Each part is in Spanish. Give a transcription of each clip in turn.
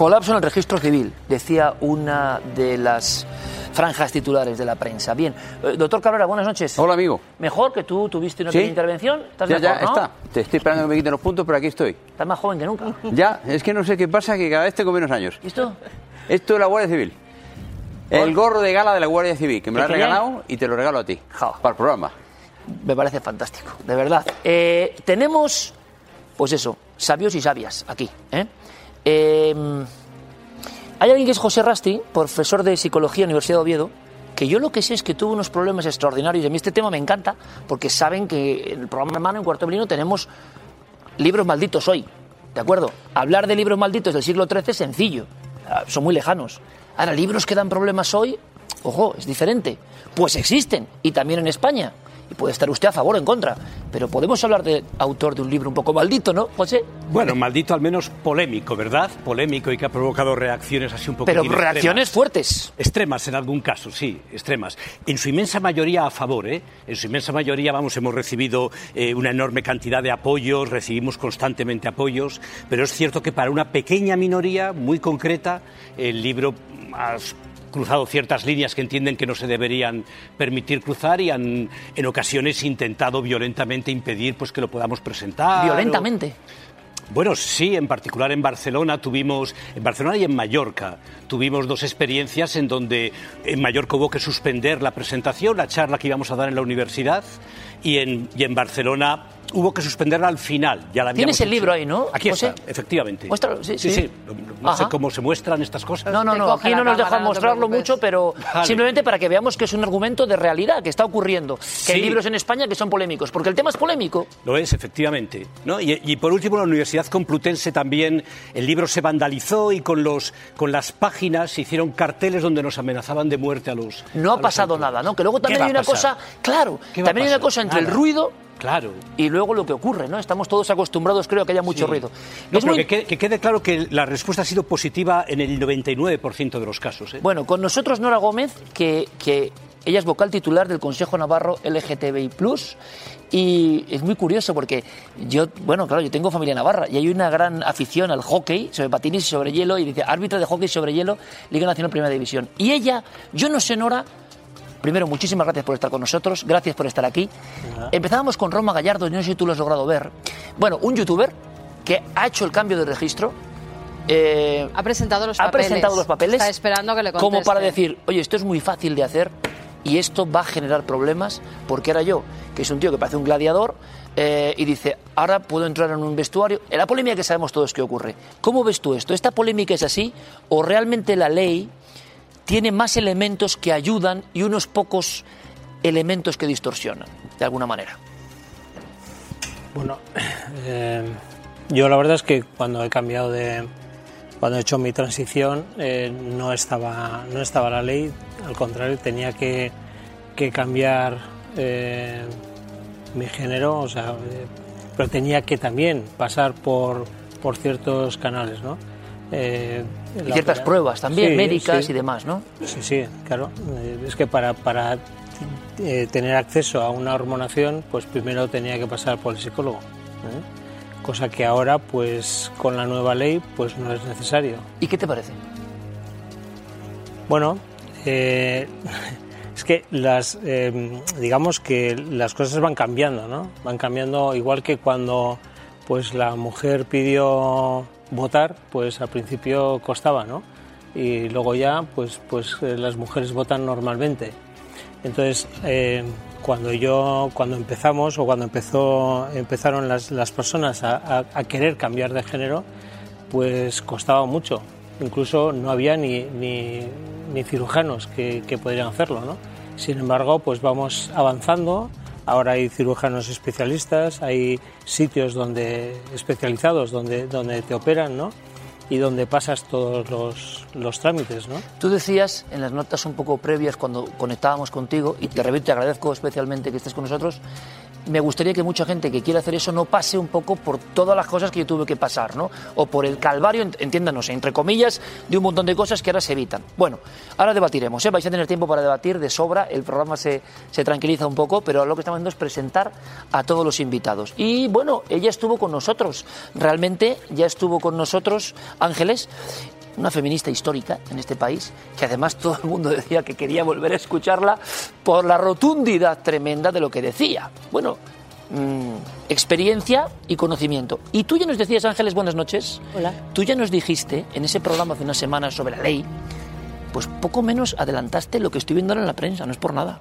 Colapso en el registro civil, decía una de las franjas titulares de la prensa. Bien, eh, doctor Cabrera, buenas noches. Hola, amigo. Mejor que tú tuviste una ¿Sí? pequeña intervención. ¿Estás Ya, ya, no? está. Te estoy esperando que me quiten los puntos, pero aquí estoy. Estás más joven que nunca. Ya, es que no sé qué pasa, que cada vez tengo menos años. ¿Y esto? Esto es la Guardia Civil. El gorro de gala de la Guardia Civil, que me lo ¿Qué has regalado y te lo regalo a ti. Ja. Para el programa. Me parece fantástico, de verdad. Eh, tenemos, pues eso, sabios y sabias aquí. ¿eh? Eh, hay alguien que es José Rasti, profesor de psicología en la Universidad de Oviedo, que yo lo que sé es que tuvo unos problemas extraordinarios. Y a mí este tema me encanta, porque saben que en el programa Hermano, en Cuarto Melino, tenemos libros malditos hoy. ¿De acuerdo? Hablar de libros malditos del siglo XIII es sencillo, ah, son muy lejanos. Ahora, libros que dan problemas hoy, ojo, es diferente. Pues existen, y también en España. Y puede estar usted a favor o en contra. Pero podemos hablar de autor de un libro un poco maldito, ¿no, José? Bueno, maldito al menos polémico, ¿verdad? Polémico y que ha provocado reacciones así un poco. Pero reacciones fuertes. Extremas en algún caso, sí, extremas. En su inmensa mayoría a favor, ¿eh? En su inmensa mayoría, vamos, hemos recibido eh, una enorme cantidad de apoyos, recibimos constantemente apoyos, pero es cierto que para una pequeña minoría muy concreta, el libro ha cruzado ciertas líneas que entienden que no se deberían permitir cruzar y han en ocasiones intentado violentamente impedir pues que lo podamos presentar. o- Violentamente. bueno, sí, en particular en Barcelona tuvimos, en Barcelona y en Mallorca, tuvimos dos experiencias en donde en Mallorca hubo que suspender la presentación, la charla que íbamos a dar en la universidad, y en, y en Barcelona hubo que suspenderla al final. Ya la habíamos Tienes el hecho. libro ahí, ¿no, Aquí José? está, efectivamente. Muéstralo, sí, sí. sí. No sé cómo se muestran estas cosas. No, no, no, aquí no nos dejan no mostrarlo mucho, pero Vale. simplemente para que veamos que es un argumento de realidad, que está ocurriendo. Que hay libros en España que son polémicos, porque el tema es polémico. Lo es, efectivamente. ¿no? Y, y por último, en la Universidad Complutense también el libro se vandalizó y con, los, con las páginas se hicieron carteles donde nos amenazaban de muerte a los. No a ha los pasado autores. nada, ¿no? Que luego ¿Qué también hay una cosa, claro, ¿Qué va a también hay una cosa entre el ruido Claro. y luego lo que ocurre, ¿no? Estamos todos acostumbrados, creo, a que haya mucho Sí. ruido. No, Es pero muy- que, quede, que quede claro que la respuesta ha sido positiva en el 99% de los casos. ¿eh? Bueno, con nosotros Nora Gómez, que, que ella es vocal titular del Consejo Navarro LGTBI+, y es muy curioso porque yo, bueno, claro, yo tengo familia navarra y hay una gran afición al hockey sobre patines y sobre hielo y dice árbitro de hockey sobre hielo, Liga Nacional Primera División. Y ella, yo no sé, Nora, primero, muchísimas gracias por estar con nosotros, gracias por estar aquí. Empezábamos con Roma Gallardo, no sé si tú lo has logrado ver. Bueno, un youtuber que ha hecho el cambio de registro. eh, Ha presentado los ha papeles. presentado los papeles Está esperando que le conteste. como para decir, oye, esto es muy fácil de hacer y esto va a generar problemas porque ahora yo, que es un tío que parece un gladiador, eh, y dice, ahora puedo entrar en un vestuario. En la polémica que sabemos todos que ocurre. ¿Cómo ves tú esto? ¿Esta polémica es así o realmente la ley tiene más elementos que ayudan y unos pocos elementos que distorsionan, de alguna manera? Bueno, eh, Yo la verdad es que cuando he cambiado de, cuando he hecho mi transición eh, no estaba no estaba la ley, al contrario tenía que, que cambiar eh, mi género, o sea, pero tenía que también pasar por, por ciertos canales, ¿no? Y ciertas opera... pruebas también, Sí, médicas sí. y demás, ¿no? Sí, sí, claro. Eh, Es que para, para eh, tener acceso a una hormonación, pues primero tenía que pasar por el psicólogo. ¿eh? Cosa que ahora, pues con la nueva ley, pues no es necesario. ¿Y qué te parece? Bueno, eh, es que las, eh, digamos que las cosas van cambiando, ¿no? Van cambiando igual que cuando, pues la mujer pidió votar, pues al principio costaba, ¿no? Y luego ya, pues, pues eh, las mujeres votan normalmente. Entonces, eh, cuando yo, cuando empezamos o cuando empezó, empezaron las, las personas a, querer cambiar de género, pues costaba mucho. Incluso no había ni, ni, ni cirujanos que, que podrían hacerlo, ¿no? Sin embargo, pues vamos avanzando. Ahora hay cirujanos especialistas, hay sitios donde especializados donde, donde te operan, ¿no? Y donde pasas todos los, los trámites, ¿no? Tú decías en las notas un poco previas cuando conectábamos contigo, y te repito, te agradezco especialmente que estés con nosotros, me gustaría que mucha gente que quiera hacer eso no pase un poco por todas las cosas que yo tuve que pasar, ¿no? O por el calvario, ent- entiéndanos, entre comillas, de un montón de cosas que ahora se evitan. Bueno, ahora debatiremos, ¿eh? Vais a tener tiempo para debatir de sobra, el programa se, se tranquiliza un poco, pero lo que estamos haciendo es presentar a todos los invitados. Y bueno, ella estuvo con nosotros, realmente ya estuvo con nosotros, Ángeles, una feminista histórica en este país, que además todo el mundo decía que quería volver a escucharla por la rotundidad tremenda de lo que decía. Bueno, mm, experiencia y conocimiento. Y tú ya nos decías, Ángeles, buenas noches. Hola. Tú ya nos dijiste en ese programa hace unas semanas sobre la ley, pues poco menos adelantaste lo que estoy viendo ahora en la prensa, no es por nada.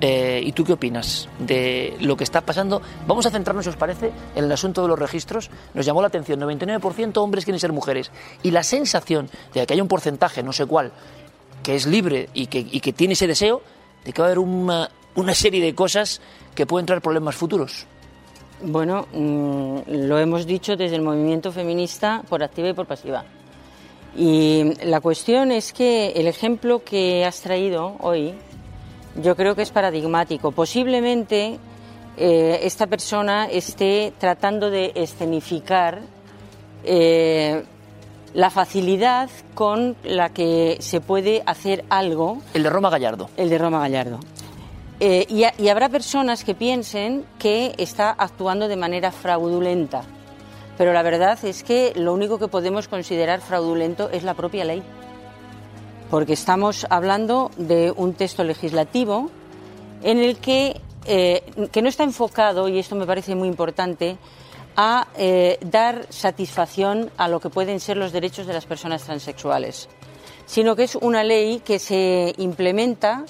Eh, ¿Y tú qué opinas de lo que está pasando? Vamos a centrarnos, si os parece, en el asunto de los registros. Nos llamó la atención, 99% hombres quieren ser mujeres. Y la sensación de que hay un porcentaje, no sé cuál, que es libre y que, y que tiene ese deseo, de que va a haber una, una serie de cosas que pueden traer problemas futuros. Bueno, mm, lo hemos dicho desde el movimiento feminista por activa y por pasiva. Y la cuestión es que el ejemplo que has traído hoy yo creo que es paradigmático. Posiblemente eh, esta persona esté tratando de escenificar eh, la facilidad con la que se puede hacer algo El de Roma Gallardo. el de Roma Gallardo. Eh, y, ha- y habrá personas que piensen que está actuando de manera fraudulenta, pero la verdad es que lo único que podemos considerar fraudulento es la propia ley, porque estamos hablando de un texto legislativo en el que, eh, que no está enfocado, y esto me parece muy importante, a eh, dar satisfacción a lo que pueden ser los derechos de las personas transexuales, sino que es una ley que se implementa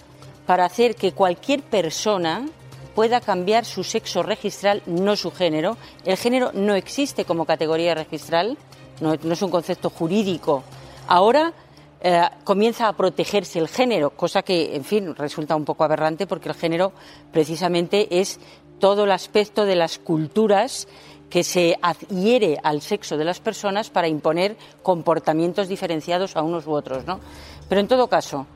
para hacer que cualquier persona pueda cambiar su sexo registral, no su género. El género no existe como categoría registral, no, no es un concepto jurídico. Ahora eh, comienza a protegerse el género, cosa que, en fin, resulta un poco aberrante porque el género precisamente es todo el aspecto de las culturas que se adhiere al sexo de las personas para imponer comportamientos diferenciados a unos u otros, ¿no? Pero en todo caso,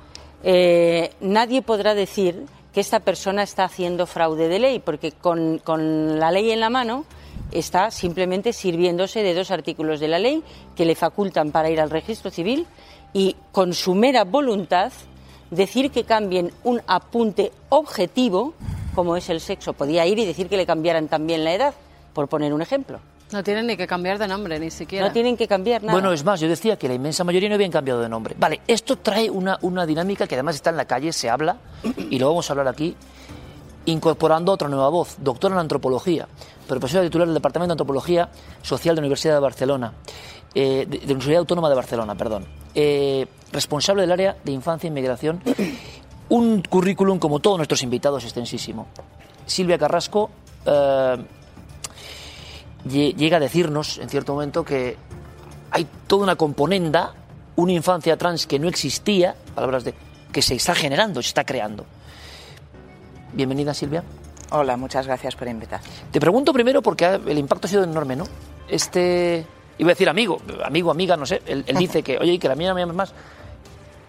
eh, nadie podrá decir que esta persona está haciendo fraude de ley, porque con, con la ley en la mano está simplemente sirviéndose de dos artículos de la ley que le facultan para ir al registro civil y con su mera voluntad decir que cambien un apunte objetivo, como es el sexo. Podía ir y decir que le cambiaran también la edad, por poner un ejemplo. No tienen ni que cambiar de nombre, ni siquiera. No tienen que cambiar nada. Bueno, es más, yo decía que la inmensa mayoría no habían cambiado de nombre. Vale, esto trae una, una dinámica que además está en la calle, se habla, y lo vamos a hablar aquí, incorporando otra nueva voz, doctora en antropología, profesora titular del Departamento de Antropología Social de la Universidad de Barcelona, eh, de, la Universidad Autónoma de Barcelona, perdón, eh, responsable del área de infancia e inmigración, un currículum como todos nuestros invitados extensísimo. Silvia Carrasco eh, lle- llega a decirnos en cierto momento que hay toda una componenda, una infancia trans que no existía, palabras de que se está generando, se está creando. Bienvenida Silvia. Hola, muchas gracias por invitar. Te pregunto primero porque el impacto ha sido enorme, ¿no? este, iba a decir amigo, amigo, amiga, no sé, él, él dice que, oye, que la mía me más.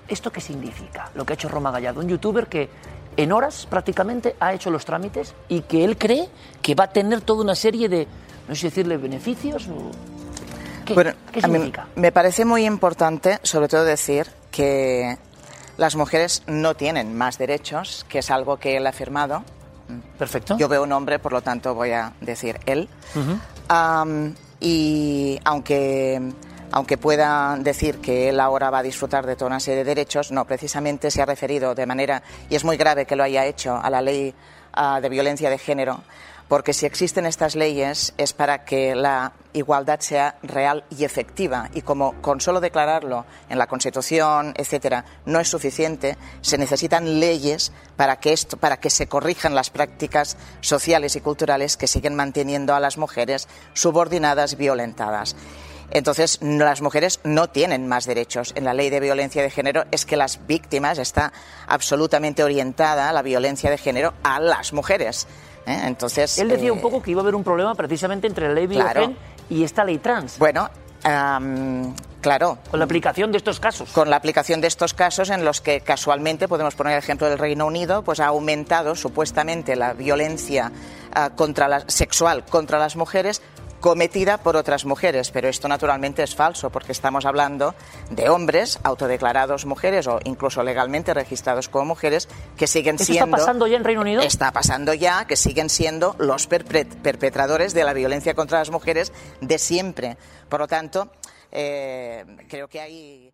¿Esto qué significa? Lo que ha hecho Roma Gallardo, un youtuber que en horas prácticamente ha hecho los trámites y que él cree que va a tener toda una serie de, no sé decirle, beneficios o... ¿Qué, Bueno, ¿qué a mí significa? me parece muy importante, sobre todo, decir que las mujeres no tienen más derechos, que es algo que él ha afirmado. Perfecto. Yo veo un hombre, por lo tanto voy a decir él. Y aunque, aunque pueda decir que él ahora va a disfrutar de toda una serie de derechos, no, precisamente se ha referido de manera, y es muy grave que lo haya hecho, a la ley ah, de violencia de género, porque si existen estas leyes es para que la igualdad sea real y efectiva. Y como con solo declararlo en la Constitución, etcétera, no es suficiente, se necesitan leyes para que esto, para que se corrijan las prácticas sociales y culturales que siguen manteniendo a las mujeres subordinadas, violentadas. Entonces, las mujeres no tienen más derechos. En la ley de violencia de género es que las víctimas está absolutamente orientada la violencia de género a las mujeres. ¿Eh? Entonces, Él decía eh, un poco que iba a haber un problema precisamente entre la ley Claro. Biogen y esta ley trans, Bueno, am, claro, con la aplicación de estos casos. con la aplicación de estos casos en los que casualmente, podemos poner el ejemplo del Reino Unido, pues ha aumentado supuestamente la violencia ah, contra la, sexual contra las mujeres cometida por otras mujeres, pero esto naturalmente es falso porque estamos hablando de hombres autodeclarados mujeres o incluso legalmente registrados como mujeres que siguen ¿Eso está siendo pasando ya en Reino Unido? Está pasando ya que siguen siendo los perpetradores de la violencia contra las mujeres de siempre. Por lo tanto, eh, creo que hay